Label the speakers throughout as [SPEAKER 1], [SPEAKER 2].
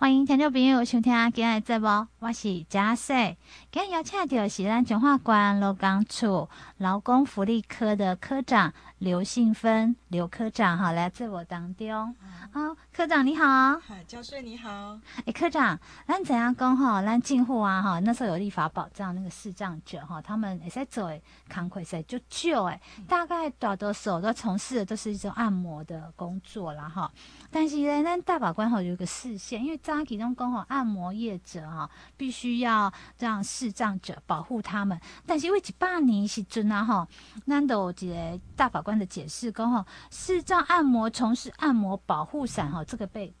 [SPEAKER 1] 欢迎听众朋友收听今日节目，我是嘉穗。今日邀请到是咱彰化县劳工处劳工福利科的科长刘信芬刘科长哈来自我当中。好，科长你好。
[SPEAKER 2] 嗨，嘉穗你好。
[SPEAKER 1] 哎，科长，咱怎样讲哈？咱进户啊哈，那时候有立法保障那个视障者哈，他们也在做康亏噻，就就哎，大概大多数都从事的都是一种按摩的工作啦哈。但是呢，咱大法官哈有一个视线，因为早期中讲吼，按摩业者哈必须要让视障者保护他们。但是因为一百年时阵啊哈，咱都有一个大法官的解释讲吼，视障按摩从事按摩保护伞哈，这个被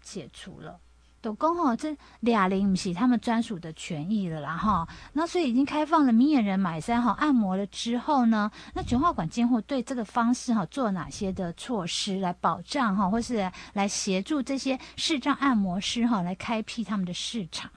[SPEAKER 1] 解除了。都讲吼，这俩零不是他们专属的权益了啦哈。那所以已经开放了明眼人买三号按摩了之后呢，那彰化馆监护对这个方式哈做哪些的措施来保障哈，或是来协助这些视障按摩师哈来开辟他们的市场？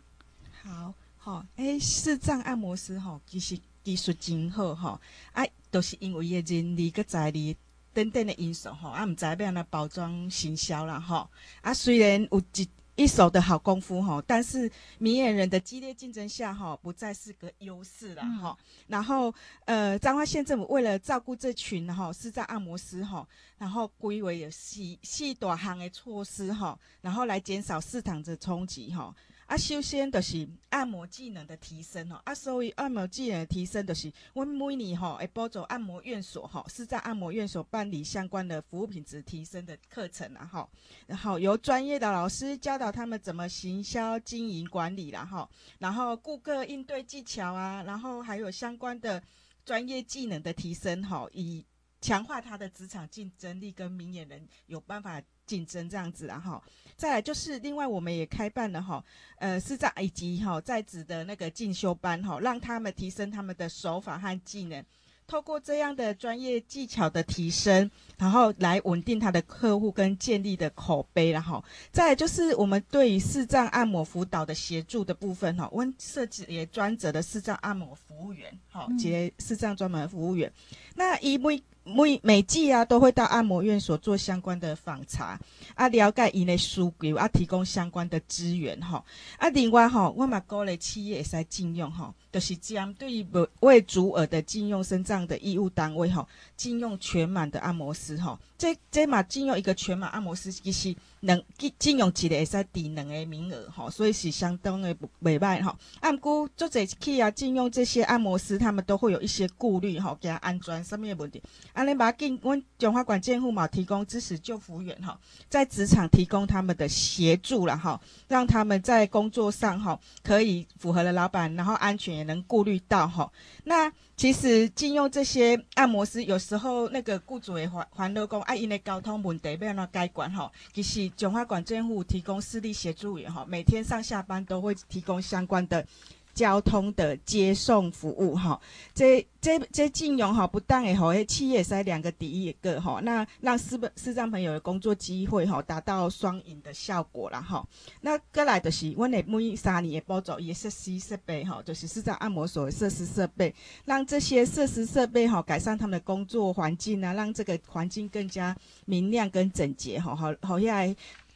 [SPEAKER 2] 好，好，诶，视障按摩师哈其实技术真好哈，哎，都是因为伊人力个财力等等的因素哈，啊，唔知要安怎包装行销啦哈，啊，虽然有一。一手的好功夫哈，但是明眼人的激烈竞争下哈，不再是个优势了哈。然后呃，彰化县政府为了照顾这群哈视障按摩师哈，然后规为有细细短行的措施哈，然后来减少市场的冲击哈。啊，首先就是按摩技能的提升吼，啊，所以按摩技能的提升就是，我每年吼会补助按摩院所吼，是在按摩院所办理相关的服务品质提升的课程啦吼，然后由专业的老师教导他们怎么行销经营管理啦吼，然后顾客应对技巧啊，然后还有相关的专业技能的提升吼，以强化他的职场竞争力，跟明眼人有办法竞争这样子啦哈。再来就是，另外我们也开办了哈，呃，视障以及哈在职的那个进修班哈，让他们提升他们的手法和技能，透过这样的专业技巧的提升，然后来稳定他的客户跟建立的口碑然后。再来就是我们对于视障按摩辅导的协助的部分哈，我们设置也专责的视障按摩服务员，好，接视障专门服务员，那因为。每每季啊，都会到按摩院所做相关的访查，啊，了解伊的需求，啊，提供相关的资源吼。啊，另外哈，我嘛鼓励企业也使禁用哈，就是将对于未足额的禁用身障的义务单位哈，禁用全满的按摩师哈。这这嘛禁用一个全满按摩师，其实能禁用一个会使抵两个名额哈，所以是相当的袂歹哈。按估做者去啊禁用这些按摩师，他们都会有一些顾虑哈，给他安全上面的问题。安尼把进，阮彰化县健护嘛提供支持就服员哈，在职场提供他们的协助了哈，让他们在工作上哈可以符合了老板，然后安全也能顾虑到哈。那其实禁用这些按摩师，有时候那个雇主也烦烦恼讲，啊，因的交通问题要安怎解决哈？其实中华馆政府提供私力协助员哈，每天上下班都会提供相关的。交通的接送服务哈，这这这金融哈，不但会好，企业是两个第一个哈，那让视视障朋友的工作机会哈，达到双赢的效果了哈。那过来就是，我们每三年的补助也设施设备哈，就是视障按摩所的设施设备，让这些设施设备哈，改善他们的工作环境啊，让这个环境更加明亮跟整洁哈，好好下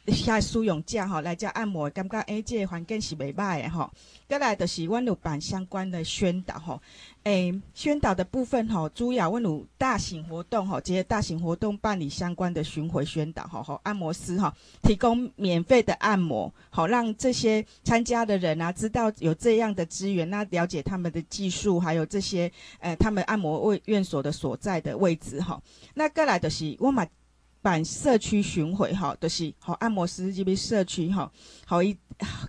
[SPEAKER 2] 下使用者哈来遮按摩，感觉诶，这个环境是袂歹的哈。再来就是阮有办相关的宣导哈，诶，宣导的部分哈，主要阮有大型活动哈，这些大型活动办理相关的巡回宣导哈，好，按摩师哈提供免费的按摩，好让这些参加的人啊知道有这样的资源，那了解他们的技术，还有这些呃他们按摩位院所的所在的位置哈。那再来就是我嘛。办社区巡回哈，就是好按摩师这边社区哈，好一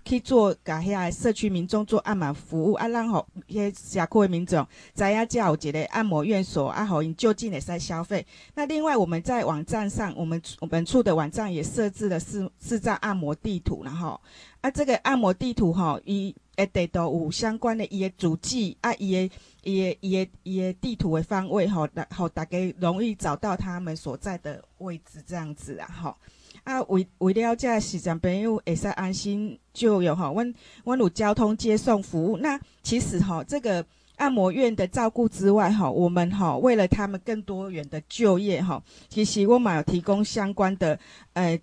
[SPEAKER 2] 去做甲遐社区民众做按摩服务啊，让好些社区的民众知影有一个按摩院所啊，好因就近的在消费。那另外我们在网站上，我们我们处的网站也设置了四四张按摩地图，然后啊这个按摩地图哈，伊诶地图有相关的伊的足迹啊，伊的。伊伊伊地图的方位吼，大好大家容易找到他们所在的位置，这样子啊，吼啊为为了这视障朋友会使安心就有吼，阮阮有交通接送服务。那其实吼，这个按摩院的照顾之外吼，我们吼为了他们更多元的就业吼，其实我们有提供相关的呃。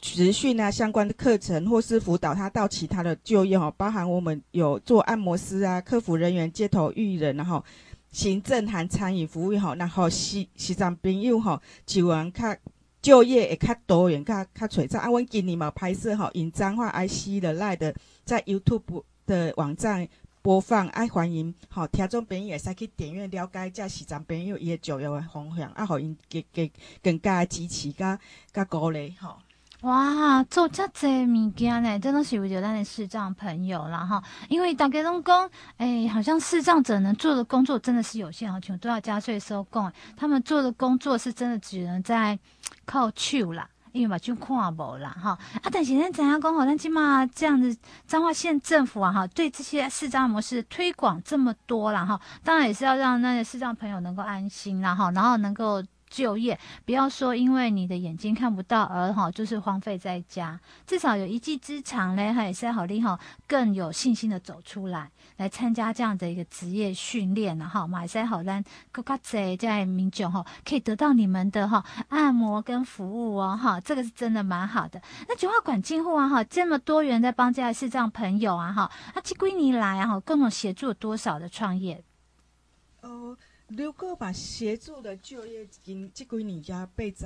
[SPEAKER 2] 职训啊相关的课程，或是辅导他到其他的就业哈，包含我们有做按摩师啊、客服人员、街头艺人，然后行政含餐饮服务哈，然后西西藏朋友哈，就往较就业会较多元、较较璀璨。啊，阮今年嘛拍摄哈，因彰化 IC 的 Live 在 YouTube 的网站。播放爱欢迎，好听众朋友会使去点阅了解，下西藏朋友伊个就业的方向，啊，互因更更更加支持，加加鼓励，吼。
[SPEAKER 1] 哇，做遮济物件呢，真的是为着咱的视障朋友啦哈。因为大家拢讲，哎、欸，好像视障者能做的工作真的是有限哈，像都要加税收工，他们做的工作是真的只能在靠手啦。因为嘛就看无啦哈啊，但是咱怎样讲好？咱起码这样子，彰化县政府啊哈，对这些视障模式推广这么多啦哈，当然也是要让那些视障朋友能够安心啦哈，然后能够。就业，不要说因为你的眼睛看不到而哈，就是荒废在家。至少有一技之长嘞，哈，也是好厉害，更有信心的走出来，来参加这样的一个职业训练了哈。马赛好咱各个在在民众哈，可以得到你们的哈按摩跟服务哦哈，这个是真的蛮好的。那九号馆进户啊哈，这么多元在帮这些视障朋友啊哈，那这几年来啊哈，共同协助了多少的创业？
[SPEAKER 2] 哦。如果把协助的就业金即几年加八十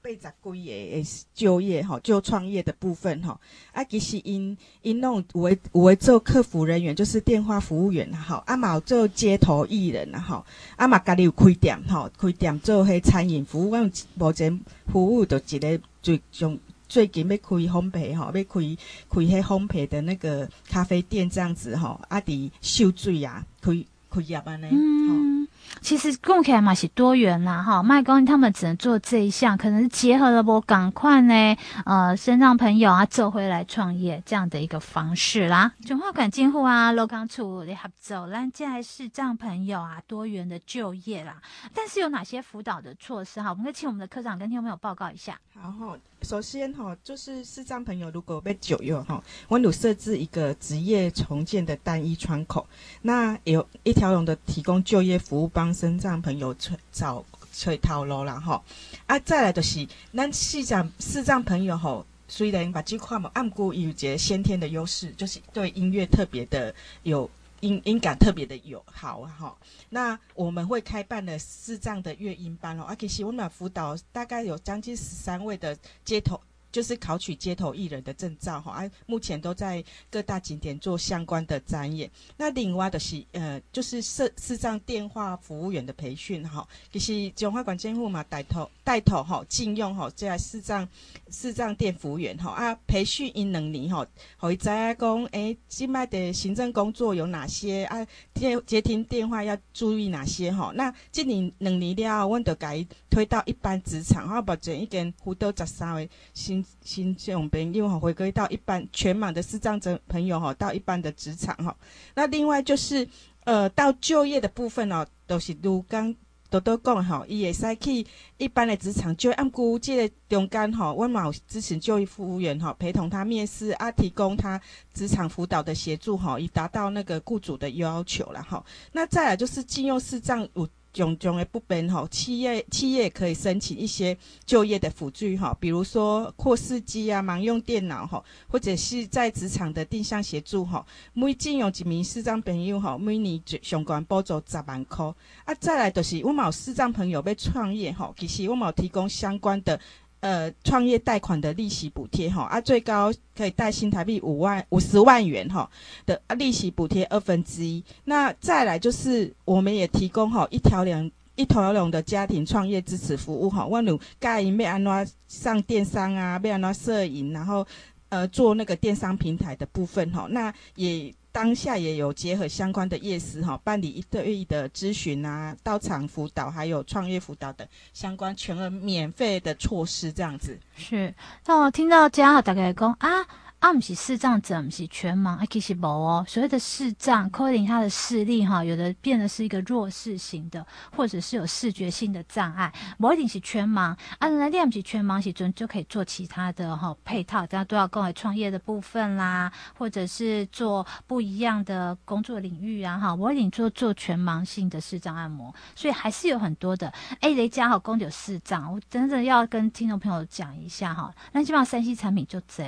[SPEAKER 2] 八十几个的就业吼，就创业的部分吼，啊其实因因弄有诶有诶做客服人员，就是电话服务员吼，啊嘛做街头艺人吼，啊嘛家己有开店吼，开店做迄餐饮服务，阮目前服务就一个最最最近要开烘焙吼，要开开迄烘焙的那个咖啡店这样子吼，啊伫秀水啊开开业安尼。嗯。
[SPEAKER 1] 其实讲起来嘛是多元啦，哈，麦公他们只能做这一项，可能是结合了我赶快呢，呃，身障朋友啊，走回来创业这样的一个方式啦。中华馆进户啊，劳工处的合作，让这些视障朋友啊，多元的就业啦。但是有哪些辅导的措施哈？我们可以请我们的科长跟听众朋友报告一下。
[SPEAKER 2] 好哈，首先哈，就是视障朋友如果被就业哈，我有设置一个职业重建的单一窗口，那有一条龙的提供就业服务帮。帮身障朋友找找找头路啦吼，啊，再来就是咱视障视障朋友吼，虽然把这块嘛，按过有节先天的优势，就是对音乐特别的有音音感特别的有好哈。那我们会开办了视障的乐音班哦，啊，其实我们辅导大概有将近十三位的街头。就是考取街头艺人的证照哈，啊，目前都在各大景点做相关的展演。那另外的是呃，就是视视障电话服务员的培训哈，就是中华馆监护嘛带头带头哈，禁用哈，这视障视障店服务员哈啊，培训因两年哈，可以知影讲诶，现卖的行政工作有哪些啊？接接听电话要注意哪些哈？那这年两年了，我就改推到一般职场哈，目前已经辅导十三位新。新这种朋友哈，回归到一般全满的视障者朋友哈，到一般的职场哈。那另外就是呃，到就业的部分哦，都是如刚多多讲哈，伊会使去一般的职场，就按估这个中间哈，我嘛有支持就业服务员哈，陪同他面试啊，提供他职场辅导的协助哈，以达到那个雇主的要求了哈。那再来就是禁用视障有。种种的不便吼，企业企业可以申请一些就业的辅助哈，比如说扩视机啊、盲用电脑哈，或者是在职场的定向协助哈。每进用一名视障朋友哈，每年相关补助十万块。啊，再来就是我某视障朋友要创业哈，其实我某提供相关的。呃，创业贷款的利息补贴哈啊，最高可以贷新台币五万五十万元哈的，利息补贴二分之一。那再来就是，我们也提供哈一条龙一条龙的家庭创业支持服务哈。万如盖要安怎上电商啊，要安怎摄影，然后呃做那个电商平台的部分哈，那也。当下也有结合相关的夜师哈，办理一对一的咨询啊，到场辅导，还有创业辅导等相关全额免费的措施，这样子。
[SPEAKER 1] 是，那我听到这样大概讲啊。啊，不是视障者，不是全盲，啊，其实无哦。所谓的视障，可能他的视力哈，有的变得是一个弱势型的，或者是有视觉性的障碍，不一定是全盲。啊，那练不起全盲时阵就可以做其他的哈配套，大家都要跟我创业的部分啦，或者是做不一样的工作领域啊哈。我一定做做全盲性的视障按摩，所以还是有很多的。哎、欸，雷家好，公有视障，我真的要跟听众朋友讲一下哈。那基本上三 C 产品就这。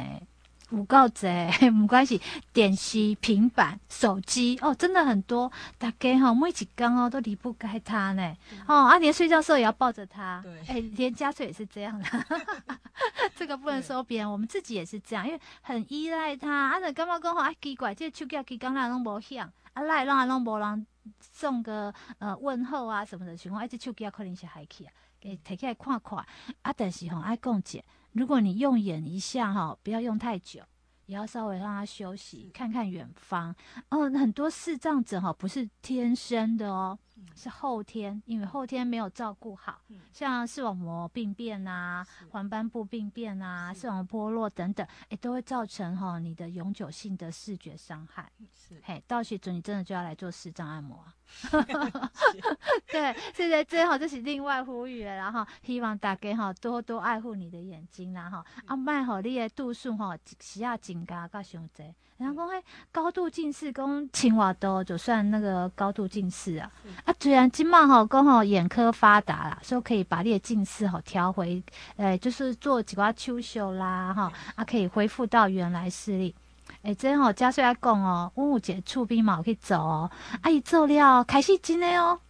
[SPEAKER 1] 五告贼没关系，点击平板、手机哦，真的很多。大家哈，每几缸哦都离不开它呢。嗯、哦，阿、啊、连睡觉的时候也要抱着它。对，哎、欸，连家睡也是这样的。这个不能说别人，我们自己也是这样，因为很依赖它。啊，那干嘛讲话？哎，奇怪，这个手机啊，刚来拢无响，啊来拢还拢无人送个呃问候啊什么的情况，哎，这手机啊可能是还去啊，给摕起来看看。啊，但是吼爱讲解。如果你用眼一下哈，不要用太久，也要稍微让它休息，看看远方。哦，很多视障者哈不是天生的哦，是后天，因为后天没有照顾好，像视网膜病变啊、黄斑部病变啊、视网膜剥落等等，哎，都会造成哈你的永久性的视觉伤害。是，嘿，到时准你真的就要来做视障按摩啊。对，现在最好就是另外呼吁，然后希望大家哈多多爱护你的眼睛，然后啊，卖好你的度数哈需要增加个上侪。然后讲嘿，高度近视讲青瓦都就算那个高度近视啊，啊，虽然今嘛哈刚好眼科发达啦，所以可以把你的近视吼调回，呃，就是做几挂手术啦哈，啊，可以恢复到原来视力。诶、欸，真好，嘉穗阿讲哦，温武姐出兵嘛，我可以走哦。阿姨做料开始真的哦，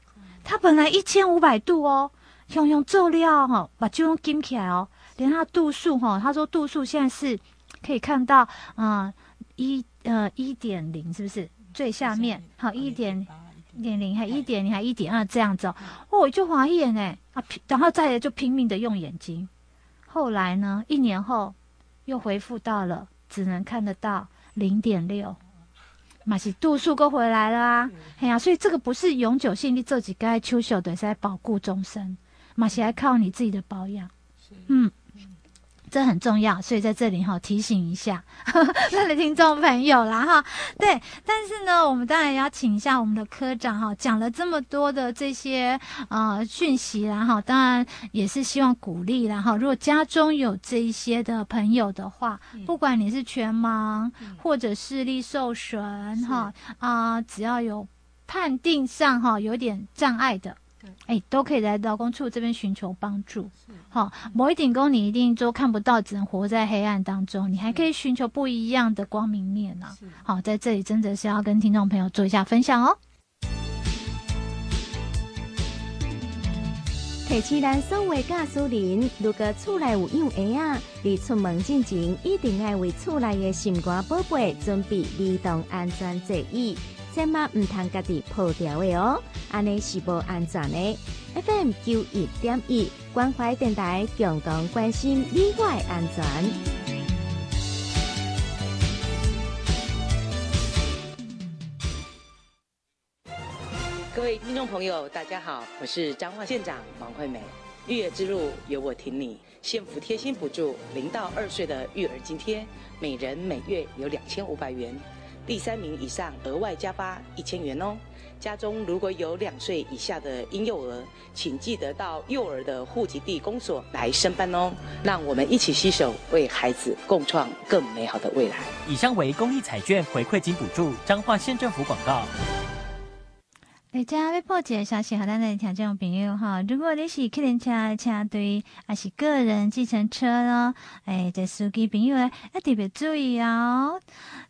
[SPEAKER 1] 他本来一千五百度哦，用用做料哈，把就用金起来哦，连他度数哈，他说度数现在是可以看到，嗯，一呃一点零是不是最下面？好一点一点零还一点零还一点二这样子哦，我就怀疑呢啊，然后再来就拼命的用眼睛，后来呢，一年后又恢复到了只能看得到。零点六，嘛是度数够回来了啊！哎呀，所以这个不是永久性的，这几个秋秀的是在保护终身，嘛是还靠你自己的保养，嗯。这很重要，所以在这里哈提醒一下 那的听众朋友啦哈。对，但是呢，我们当然要请一下我们的科长哈，讲了这么多的这些呃讯息，啦哈当然也是希望鼓励，啦哈如果家中有这一些的朋友的话，不管你是全盲或者视力受损哈啊，只要有判定上哈有点障碍的。哎，都可以来劳工处这边寻求帮助。好，某一点工你一定都看不到，只能活在黑暗当中。你还可以寻求不一样的光明面呢、啊。好，在这里真的是要跟听众朋友做一下分享哦。
[SPEAKER 3] 提起咱所有驾驶人，如果厝内有幼儿啊，你出门之前一定要为厝内的心肝宝贝准备儿童安全座椅。千万唔通家己破掉的哦，安尼是无安全的。FM 九一点一关怀电台共同关心你我安全。
[SPEAKER 4] 各位听众朋友，大家好，我是彰化县长王惠美。育儿之路由我挺你，县府贴心补助零到二岁的育儿津贴，每人每月有两千五百元。第三名以上额外加发一千元哦。家中如果有两岁以下的婴幼儿，请记得到幼儿的户籍地公所来申办哦。让我们一起携手，为孩子共创更美好的未来。
[SPEAKER 5] 以上为公益彩券回馈金补助，彰化县政府广告。
[SPEAKER 1] 大家要破解消息，和咱的听众朋友哈，如果你是客人车车队，还是个人计程车呢？哎，这司机朋友要特别注意哦。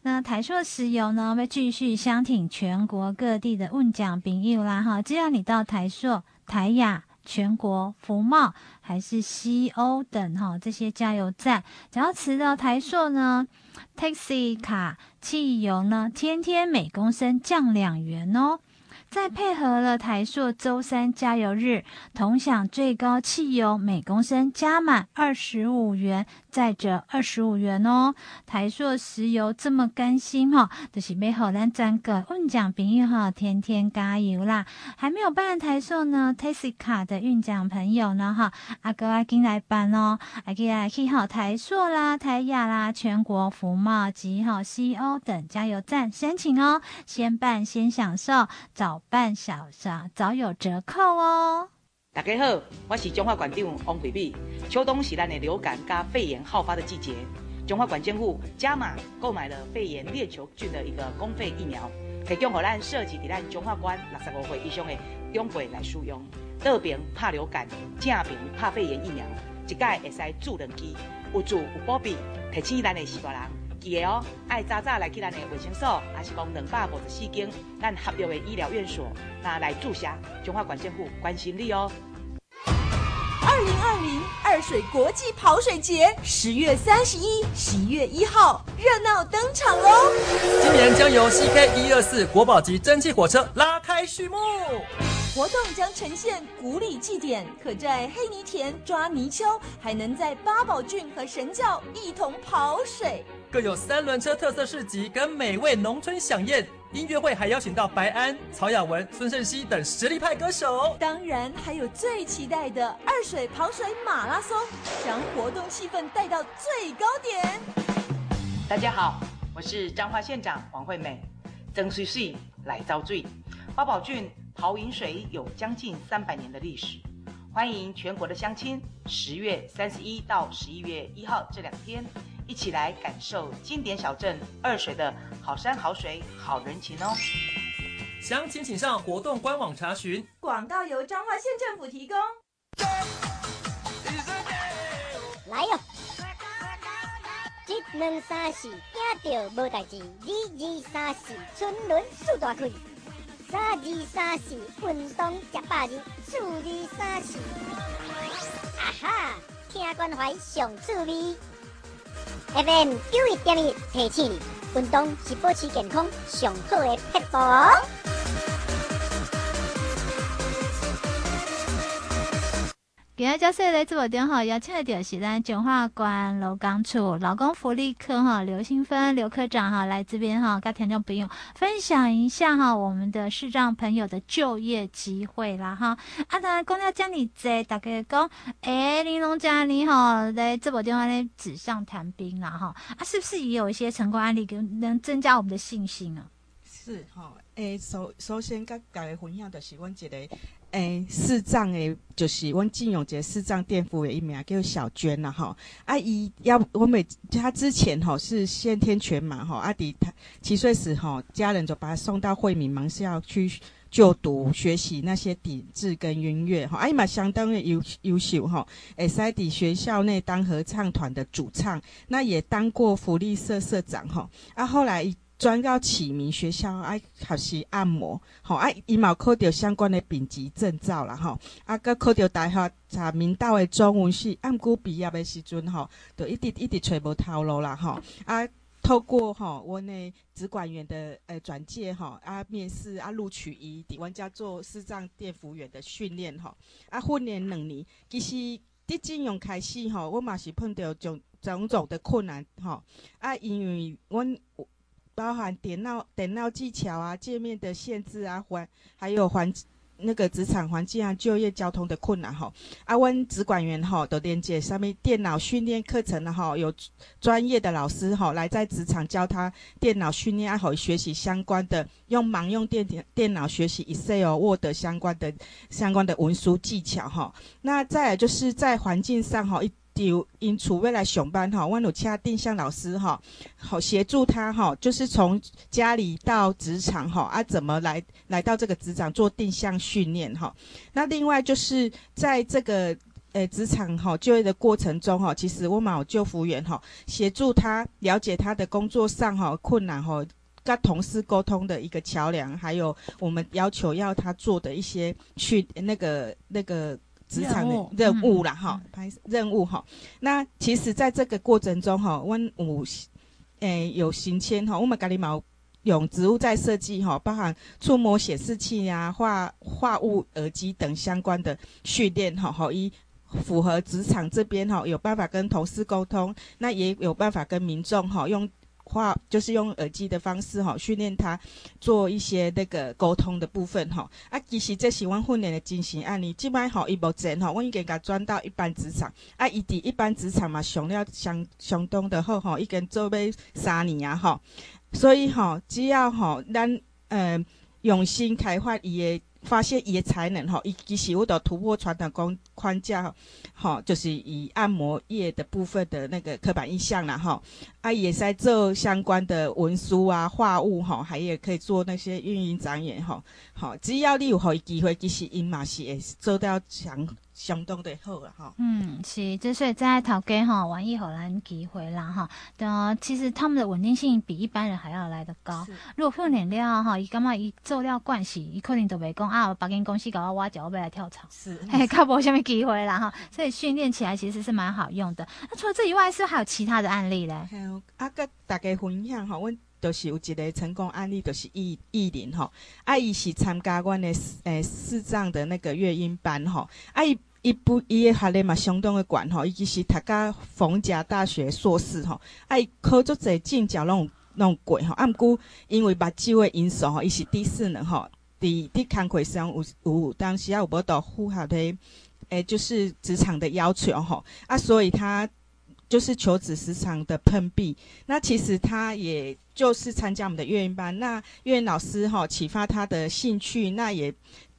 [SPEAKER 1] 那台硕石油呢，会继续相挺全国各地的运将朋友啦哈。只要你到台硕、台亚、全国、福茂还是西欧等哈这些加油站，只要持到台硕呢，Taxi 卡汽油呢，天天每公升降两元哦。再配合了台塑周三加油日，同享最高汽油每公升加满二十五元，再折二十五元哦。台塑石油这么甘心哈，就是要让咱整个运奖朋友哈，天天加油啦！还没有办台塑呢，Tessica 的运奖朋友呢哈，阿哥阿金来办哦，阿给来去好台塑啦、台亚啦、全国福茂及好西欧等加油站申请哦，先办先享受，早。半小时早有折扣哦！
[SPEAKER 4] 大家好，我是中华馆长王惠美。秋冬是咱的流感加肺炎好发的季节，中华馆监护加码购买了肺炎链球菌的一个公费疫苗，提供予咱设置在咱中华馆六十五岁以上的长辈来使用。侧边怕流感，正边怕肺炎疫苗，一盖会使注两剂，有助有保庇，提醒咱的四大人。记得哦，爱早早来去咱的卫生所，还是讲两百五十四间咱合约的医疗院所，那来注射。中华管健护关心你哦。
[SPEAKER 6] 二零二零二水国际跑水节，十月三十一、十一月一号热闹登场喽！
[SPEAKER 5] 今年将由 CK 一二四国宝级蒸汽火车拉开序幕。
[SPEAKER 6] 活动将呈现古里祭典，可在黑泥田抓泥鳅，还能在八宝郡和神教一同跑水。
[SPEAKER 5] 更有三轮车特色市集跟美味农村飨宴，音乐会还邀请到白安、曹雅文、孙盛熙等实力派歌手。
[SPEAKER 6] 当然还有最期待的二水跑水马拉松，将活动气氛带到最高点。
[SPEAKER 4] 大家好，我是彰化县长王惠美，曾水水来遭罪，八宝圳。跑饮水有将近三百年的历史，欢迎全国的乡亲，十月三十一到十一月一号这两天，一起来感受经典小镇二水的好山好水好人情哦。
[SPEAKER 5] 详情请上活动官网查询。
[SPEAKER 6] 广告由彰化县政府提供。
[SPEAKER 7] 来哟！一、二、三、四，惊到无代志；二、二、三、四，春轮四大开。三二三四，运动吃百日；四二三四，啊哈，听关怀上趣味。FM 九一点一提醒你，运动是保持健康上好的撇步
[SPEAKER 1] 今日教授来直播间哈，邀请的是咱彰化县劳工处劳工福利科哈刘新芬刘科长哈来这边哈跟听众朋友分享一下哈我们的视障朋友的就业机会啦哈。啊，当然讲了这么多，大家讲，哎，玲珑家你好，在直播间话呢纸上谈兵啦哈。啊，是不是也有一些成功案例，跟能增加我们的信心啊？
[SPEAKER 2] 是哈，诶，首首先跟大家分享的是，我一个。诶，视障诶，就是阮进永杰视障店服务一名叫小娟呐，哈，阿姨要我每她之前吼是先天全盲哈，阿弟他七岁时吼，家人就把他送到惠民盲校去就读学习那些底子跟音乐哈，阿姨嘛相当的优优秀哈，诶，在底学校内当合唱团的主唱，那也当过福利社社长哈，啊后来。转到启明学校爱学习按摩，吼啊，伊嘛考到相关的丙级证照啦，吼啊，搁考到大学查明道的中文系，按过毕业的时阵，吼，就一直一直揣无头路啦，吼啊，透过吼阮的职管员的诶转介，吼啊，面试啊，录取伊伫阮家做视障店服务员的训练，吼啊，训练两年，其实伫金融开始，吼，我嘛是碰到种种种的困难，吼啊，因为阮。包含电脑、电脑技巧啊、界面的限制啊，环还有环那个职场环境啊、就业交通的困难哈。啊，温职管员哈都连接上面电脑训练课程了哈，有专业的老师哈来在职场教他电脑训练，好学习相关的用盲用电电脑学习 Excel、Word 相关的相关的文书技巧哈。那再来就是在环境上哈一。就因处未来上班哈，我有请定向老师哈，好协助他哈，就是从家里到职场哈啊，怎么来来到这个职场做定向训练哈。那另外就是在这个呃职场哈就业的过程中哈，其实我们有救服员哈，协助他了解他的工作上哈困难哈，跟同事沟通的一个桥梁，还有我们要求要他做的一些去那个那个。职场的任务啦，哈，拍任务哈。那其实，在这个过程中哈，我有诶有行签哈，我们家里毛用植物在设计哈，包含触摸显示器呀、化化物耳机等相关的训练哈，好一符合职场这边哈有办法跟同事沟通，那也有办法跟民众哈用。话就是用耳机的方式哈，训练他做一些那个沟通的部分哈。啊，其实这是我训练的进行案例，即摆吼伊目前吼，我已经甲转到一般职场。啊，伊伫一般职场嘛，上了相相当的好吼，已经做要三年啊吼。所以吼，只要吼咱呃用心开发伊的。发现伊的才能吼，伊其实我都突破传统框框架吼，就是以按摩业的部分的那个刻板印象啦吼，啊也在做相关的文书啊、画物吼，还也可以做那些运营展演吼，好，只要你有互伊机会，其实伊嘛是会做到强。相当的好了哈，
[SPEAKER 1] 嗯，是，之所以在头家哈，玩一荷兰机会啦哈，的其实他们的稳定性比一般人还要来得高。如果训练了哈，伊感觉伊做了惯势，伊可能就袂讲啊，别间公司搞我挖角，我要来跳槽，是，嘿，较无虾米机会啦哈。所以训练起来其实是蛮好用的。那除了这以外，是不是还有其他的案例嘞？
[SPEAKER 2] 还有啊，跟大家分享哈，阮就是有一个成功案例，就是艺艺林吼，啊，伊是参加阮的诶视障的那个乐音班吼，啊伊。伊不，伊诶学历嘛相当诶悬吼，伊其实读甲逢甲大学硕士吼，啊伊考足侪证照拢拢过吼，啊毋过因为目睭诶因素吼，伊是第四能吼，伫伫工课上有有当时啊有无到符合诶，诶就是职场的要求吼，啊所以他就是求职时常的碰壁，那其实他也就是参加我们的乐音班，那乐音老师哈启发他的兴趣，那也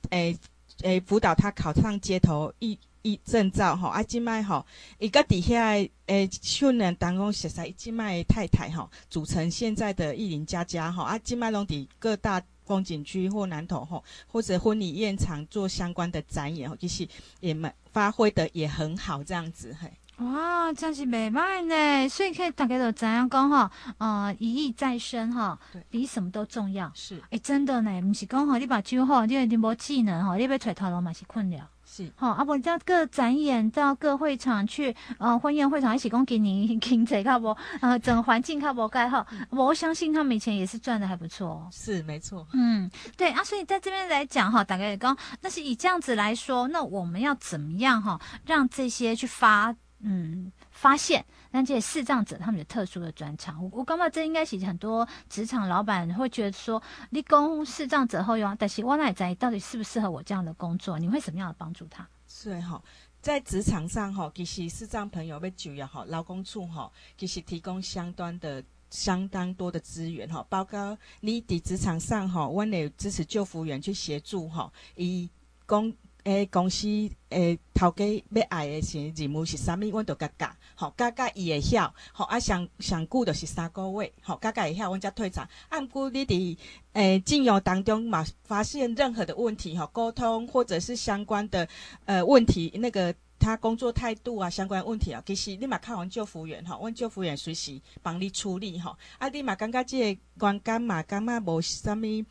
[SPEAKER 2] 诶。诶，辅导他考上街头一一证照吼，啊，即卖吼，伊个底下诶训练当中实在即卖太太吼，组成现在的艺林佳佳吼，啊，即卖拢伫各大风景区或南投吼，或者婚礼现场做相关的展演，其实也蛮发挥的也很好，这样子嘿。
[SPEAKER 1] 哇，这样是袂歹呢，所以可以大家都怎样讲哈？呃，一意在身哈，比什么都重要。是，哎、欸，真的呢，不是讲哈，你把酒好，你你无技能哈，你要揣头路嘛是困了。是，好，啊不，到各展演到各会场去，呃，婚宴会场一起讲给你 经济较无，呃，整个环境较无盖好，我相信他们以前也是赚的还不错哦。
[SPEAKER 2] 是，没错。
[SPEAKER 1] 嗯，对啊，所以在这边来讲哈，大概也讲，那是以这样子来说，那我们要怎么样哈，让这些去发。嗯，发现那这些视障者他们有特殊的专长，我我感觉这应该是很多职场老板会觉得说，你供视障者后用，但是我哪在到底适不适合我这样的工作？你会怎么样的帮助他？
[SPEAKER 2] 是哈，在职场上哈，其实视障朋友被就业哈，劳工处哈，其实提供相当的相当多的资源哈，包括你在职场上哈，我们有支持救服员去协助哈，以公。诶，公司诶，头家要爱诶是任务是啥物？阮都甲教，吼，教教伊会晓，吼啊上上久就是三个月，吼教教会晓，阮才退场。啊，毋过你伫诶进用当中嘛，发现任何的问题，吼，沟通或者是相关的呃问题，那个他工作态度啊，相关问题啊，其实你嘛看阮就服员，吼，阮就服员随时帮你处理，吼。啊，你嘛感觉即个观感嘛，感觉无啥物。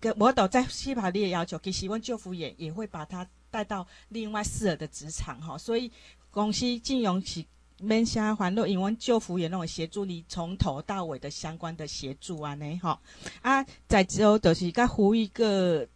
[SPEAKER 2] 跟我都在细化你的要求，其实阮就服员也会把他带到另外适合的职场哈，所以公司金融是免啥烦恼，因为阮就服员那种协助你从头到尾的相关的协助啊呢哈啊，在之后就是甲呼一个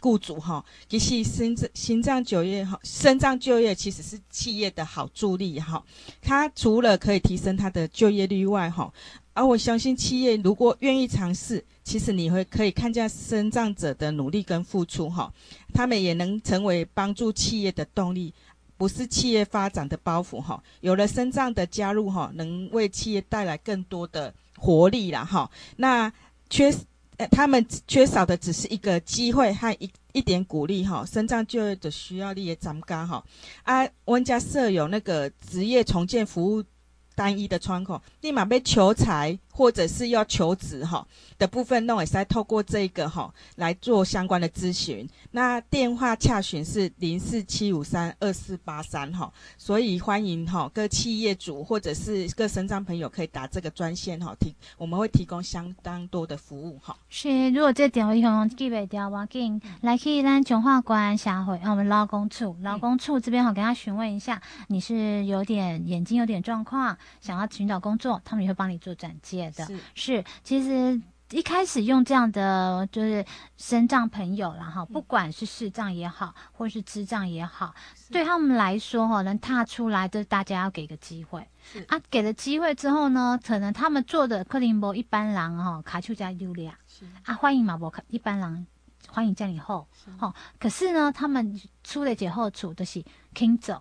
[SPEAKER 2] 雇主哈，其实心脏心脏就业哈，心脏就业其实是企业的好助力哈，它除了可以提升它的就业率外哈。而、啊、我相信企业如果愿意尝试，其实你会可以看见身障者的努力跟付出哈，他们也能成为帮助企业的动力，不是企业发展的包袱哈。有了身障的加入哈，能为企业带来更多的活力了哈。那缺呃，他们缺少的只是一个机会和一一点鼓励哈。身障就业的需要力也增加哈。啊，温家设有那个职业重建服务。单一的窗口，立马被求财或者是要求职哈的部分，那我也是在透过这个哈来做相关的咨询。那电话洽询是零四七五三二四八三哈，所以欢迎哈各企业主或者是各身障朋友可以打这个专线哈提，我们会提供相当多的服务哈。
[SPEAKER 1] 是，如果这电话你可能记不掉，我给你来去咱中华关下回，我们劳工处劳工处这边好跟他询问一下，你是有点眼睛有点状况。想要寻找工作，他们也会帮你做转介的。是，是，其实一开始用这样的就是身障朋友然后，不管是视障也好，或是智障也好，对他们来说哈，能踏出来，就是大家要给个机会。啊，给了机会之后呢，可能他们做的克林伯一般人哈，卡丘加优利亚。啊，欢迎马博卡一般人，欢迎加你后，哈，可是呢，他们出了解后处都是肯走。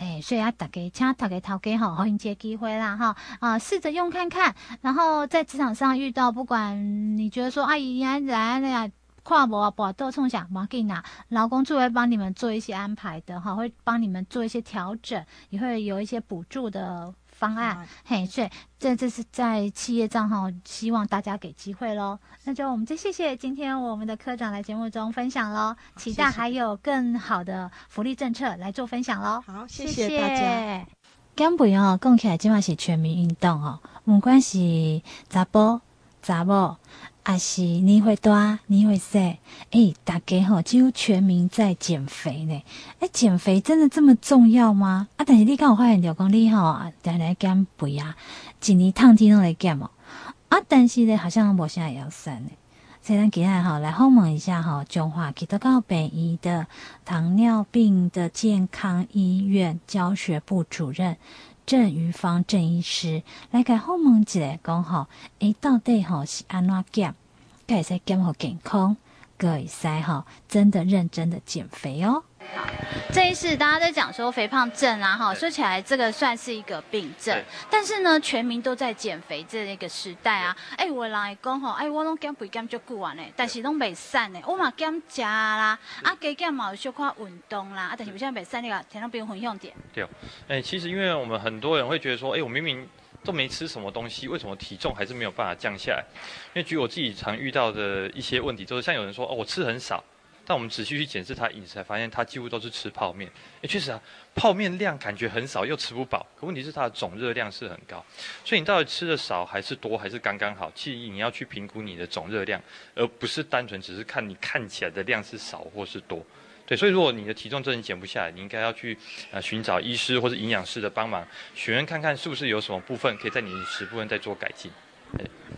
[SPEAKER 1] 哎，所以啊，大家请大家头家吼，好迎接机会啦，哈啊，试着用看看，然后在职场上遇到，不管你觉得说阿姨来来呀，跨博啊，博都冲想，马给拿，劳工处会帮你们做一些安排的，哈，会帮你们做一些调整，也会有一些补助的。方案，嘿，所以这这是在企业账号，希望大家给机会喽。那就我们就谢谢今天我们的科长来节目中分享喽，期待还有更好的福利政策来做分享喽。
[SPEAKER 2] 好，谢谢大家。
[SPEAKER 1] 减肥哦，讲起来今晚是全民运动哦，不管是查甫查某。啊是你会多，你会瘦，哎、欸，大家吼，几乎全民在减肥呢。哎、欸，减肥真的这么重要吗？啊，但是你看我发现，着讲你吼，来来减肥啊，一年烫天都来减哦。啊，但是呢，好像我现在也要瘦呢。所以咱今天哈来访问一下哈，中华基督教北医的糖尿病的健康医院教学部主任。正余芳郑医师来给访问一下，讲吼，诶，到底吼是安怎减，该使减好健康，各位使哈，真的认真的减肥哦。好，这一次大家在讲说肥胖症啊，哈，说起来这个算是一个病症，但是呢，全民都在减肥这一个时代啊，哎，有人会讲吼，哎，我拢减肥减足久啊呢，但是拢袂瘦呢，我嘛减食啦，啊，加减嘛有小可运动啦，啊，但是现在袂瘦那个，听到不用分享点。
[SPEAKER 8] 对，哎，其实因为我们很多人会觉得说，哎，我明明都没吃什么东西，为什么体重还是没有办法降下来？因为举我自己常遇到的一些问题，就是像有人说，哦，我吃很少。但我们仔细去检视他饮食，才发现他几乎都是吃泡面。诶，确实啊，泡面量感觉很少，又吃不饱。可问题是它的总热量是很高，所以你到底吃的少还是多，还是刚刚好？其实你要去评估你的总热量，而不是单纯只是看你看起来的量是少或是多。对，所以如果你的体重真的减不下来，你应该要去呃寻找医师或者营养师的帮忙，询问看看是不是有什么部分可以在你饮食部分再做改进。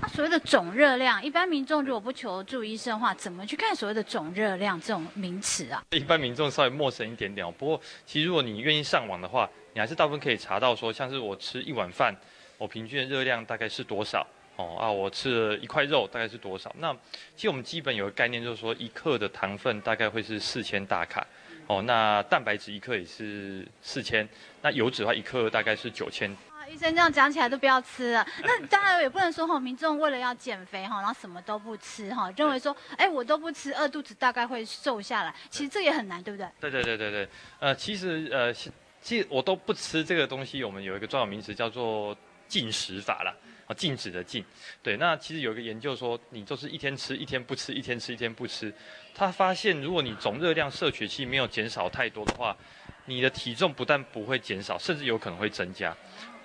[SPEAKER 1] 那所谓的总热量，一般民众如果不求助医生的话，怎么去看所谓的总热量这种名词啊？一
[SPEAKER 8] 般民众稍微陌生一点点哦，不过其实如果你愿意上网的话，你还是大部分可以查到说，像是我吃一碗饭，我平均的热量大概是多少？哦啊，我吃了一块肉大概是多少？那其实我们基本有个概念，就是说一克的糖分大概会是四千大卡，哦，那蛋白质一克也是四千，那油脂的话一克大概是九千。
[SPEAKER 1] 啊医生这样讲起来都不要吃了，那当然也不能说哈，民众为了要减肥哈，然后什么都不吃哈，认为说，哎，我都不吃，饿肚子大概会瘦下来，其实这也很难，对不对？
[SPEAKER 8] 对对对对对，呃，其实呃，其实我都不吃这个东西，我们有一个专有名词叫做禁食法啦，啊，禁止的禁。对，那其实有一个研究说，你就是一天吃一天不吃，一天吃一天不吃，他发现如果你总热量摄取期没有减少太多的话，你的体重不但不会减少，甚至有可能会增加。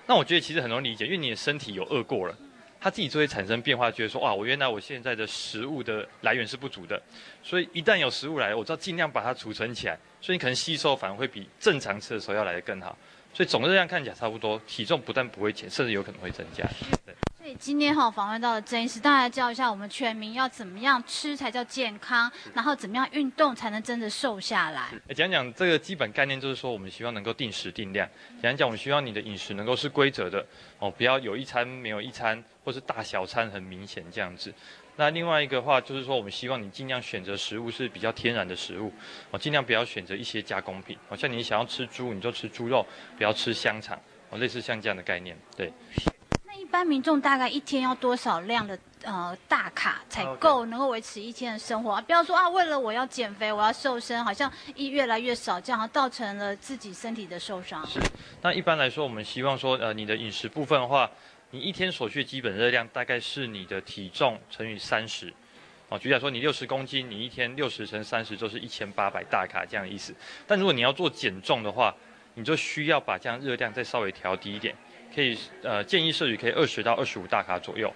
[SPEAKER 8] 那我觉得其实很容易理解，因为你的身体有饿过了，它自己就会产生变化，觉得说哇，我原来我现在的食物的来源是不足的，所以一旦有食物来，我知道尽量把它储存起来，所以你可能吸收反而会比正常吃的时候要来得更好，所以总热量看起来差不多，体重不但不会减，甚至有可能会增加。对。
[SPEAKER 1] 所以今天哈访问到的郑医师，大家教一下我们全民要怎么样吃才叫健康，然后怎么样运动才能真的瘦下来。
[SPEAKER 8] 讲讲这个基本概念，就是说我们希望能够定时定量。讲讲我们希望你的饮食能够是规则的哦，不要有一餐没有一餐，或是大小餐很明显这样子。那另外一个话就是说，我们希望你尽量选择食物是比较天然的食物哦，尽量不要选择一些加工品。好像你想要吃猪，你就吃猪肉，不要吃香肠哦，类似像这样的概念，对。
[SPEAKER 1] 那一般民众大概一天要多少量的呃大卡才够能够维持一天的生活啊？不要说啊，为了我要减肥，我要瘦身，好像一越来越少，这样造成了自己身体的受伤。
[SPEAKER 8] 是，那一般来说，我们希望说，呃，你的饮食部分的话，你一天所需基本热量大概是你的体重乘以三十。哦，举例来说，你六十公斤，你一天六十乘三十就是一千八百大卡这样的意思。但如果你要做减重的话，你就需要把这样热量再稍微调低一点。可以呃建议摄取可以二十到二十五大卡左右。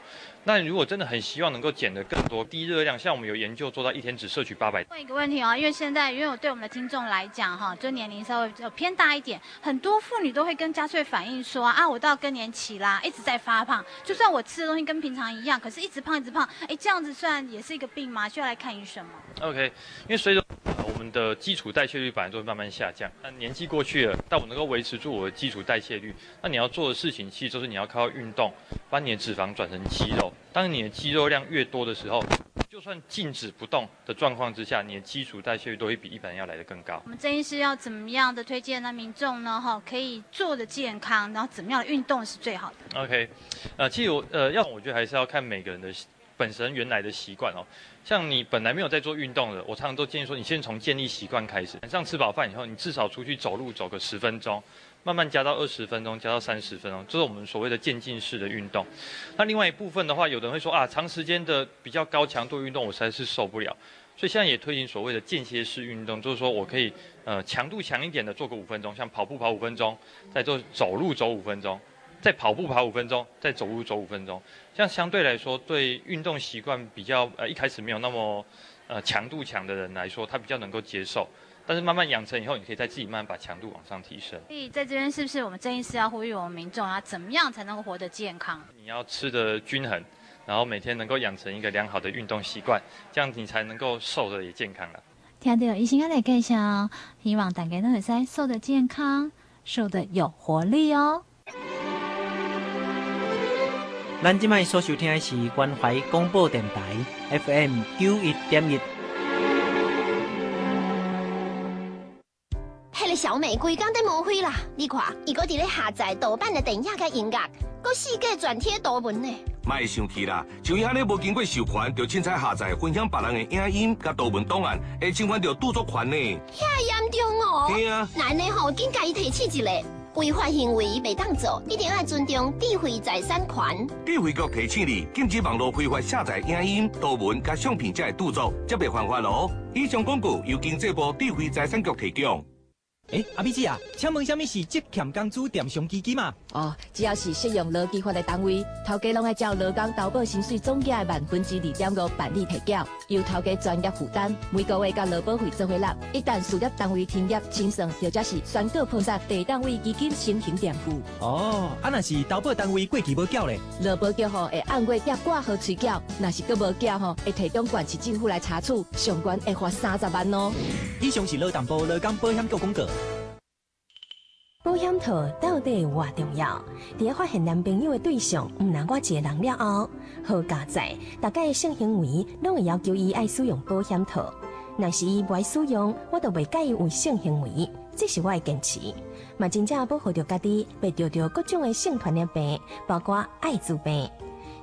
[SPEAKER 8] 那如果真的很希望能够减得更多低热量，像我们有研究做到一天只摄取八百。
[SPEAKER 1] 问一个问题哦，因为现在因为我对我们的听众来讲哈，就年龄稍微偏大一点，很多妇女都会跟家穗反映说啊，我到更年期啦，一直在发胖，就算我吃的东西跟平常一样，可是一直胖一直胖，哎，这样子算也是一个病吗？需要来看医生吗
[SPEAKER 8] ？OK，因为随着我们的基础代谢率本来就会慢慢下降，那年纪过去了，但我能够维持住我的基础代谢率，那你要做的事情其实就是你要靠运动，把你的脂肪转成肌肉。当你的肌肉量越多的时候，就算静止不动的状况之下，你的基础代谢率都会比一般人要来得更高。
[SPEAKER 1] 我们曾医师要怎么样的推荐呢？民众呢，哈，可以做的健康，然后怎么样的运动是最好的
[SPEAKER 8] ？OK，呃，其实我呃，要我觉得还是要看每个人的本身原来的习惯哦。像你本来没有在做运动的，我常常都建议说，你先从建立习惯开始。晚上吃饱饭以后，你至少出去走路走个十分钟。慢慢加到二十分钟，加到三十分钟，这是我们所谓的渐进式的运动。那另外一部分的话，有的人会说啊，长时间的比较高强度运动，我实在是受不了。所以现在也推行所谓的间歇式运动，就是说我可以呃强度强一点的做个五分钟，像跑步跑五分钟，再做走路走五分钟，再跑步跑五分钟，再走路走五分钟。这样相对来说，对运动习惯比较呃一开始没有那么呃强度强的人来说，他比较能够接受。但是慢慢养成以后，你可以再自己慢慢把强度往上提升。
[SPEAKER 1] 所以在这边是不是我们郑医师要呼吁我们民众啊，怎么样才能够活得健康？
[SPEAKER 8] 你要吃的均衡，然后每天能够养成一个良好的运动习惯，这样你才能够瘦的也健康了。
[SPEAKER 1] 听到医生要来介绍，希望大家都会在瘦的健康，瘦的有活力哦。
[SPEAKER 9] 咱今麦所收听的是关怀广播电台 FM 九一点一。
[SPEAKER 10] 小美规工在抹灰啦！你看，伊搁伫咧下载盗版的电影甲音乐，搁四界转贴图文呢。
[SPEAKER 11] 卖生气啦！像伊安尼无经过授权，就凊彩下载分享别人的影音甲图文档案，会侵犯到著作权呢。
[SPEAKER 10] 遐严重哦！
[SPEAKER 11] 对啊，
[SPEAKER 10] 咱呢吼，应该提醒一下违法行为袂当做，一定要尊重智慧财产权。
[SPEAKER 11] 智慧局提醒你，禁止网络非法下载影音、图文甲相片，才会著作，则袂犯法咯。以上广告由经济部智慧财产局提供。
[SPEAKER 12] 哎，阿美姐啊，请问什么是职欠工资赔偿基金嘛？
[SPEAKER 13] 哦，只要是适用劳基法的单位，头家拢爱照劳工投保薪水总价的万分之二点五办理提缴，由头家专业负担，每个月交劳保费做回纳。一旦事业单位停业清算，或者是宣告破产，地单位基金申请垫付。
[SPEAKER 12] 哦，啊那是投保单位过期无缴咧，
[SPEAKER 13] 劳保局吼会按月甲挂号催缴，若是阁无缴吼，会提供县市政府来查处，上悬会罚三十万哦。
[SPEAKER 12] 以上是劳淡部劳工保险局广告。
[SPEAKER 14] 保险套到底有偌重要？在发现男朋友的对象毋若我一个人了后，好加载，大家的性行为拢会要求伊爱使用保险套。若是伊不爱使用，我都袂介意有性行为，这是我的坚持。嘛真正保护着家己，袂得着各种的性传染病，包括艾滋病。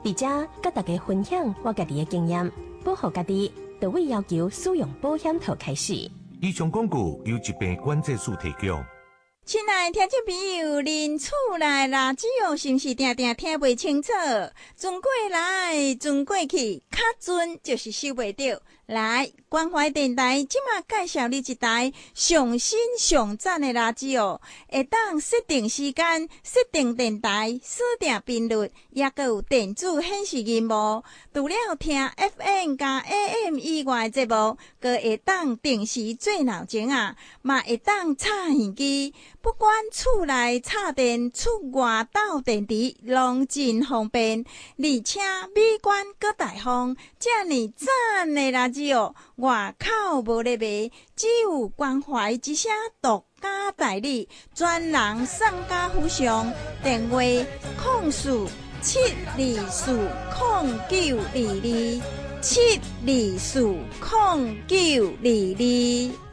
[SPEAKER 14] 而且甲大家分享我家己的经验，保护家己，就会要求使用。保险套开始。
[SPEAKER 11] 以上广告由疾病管制署提供。
[SPEAKER 15] 亲爱的听众朋友，恁厝内垃圾哦，是毋是定定听袂清楚？转过来，转过去，准就是收袂到。来，关怀电台即马介绍你一台上新上赞的垃圾哦，会当设定时间、设定电台、设定频率，也阁有电子显示萤幕。除了听 FM 加 AM 以外节目，阁会当定时做闹钟啊，嘛会当插耳机。不管厝内插电、厝外斗电池，拢真方便，而且美观阁大方，遮尔赞的垃圾。只有外口无咧卖，只有关怀之声独家代理，专人送家扶上。电话：空四七二四空九二二七二四空九二二。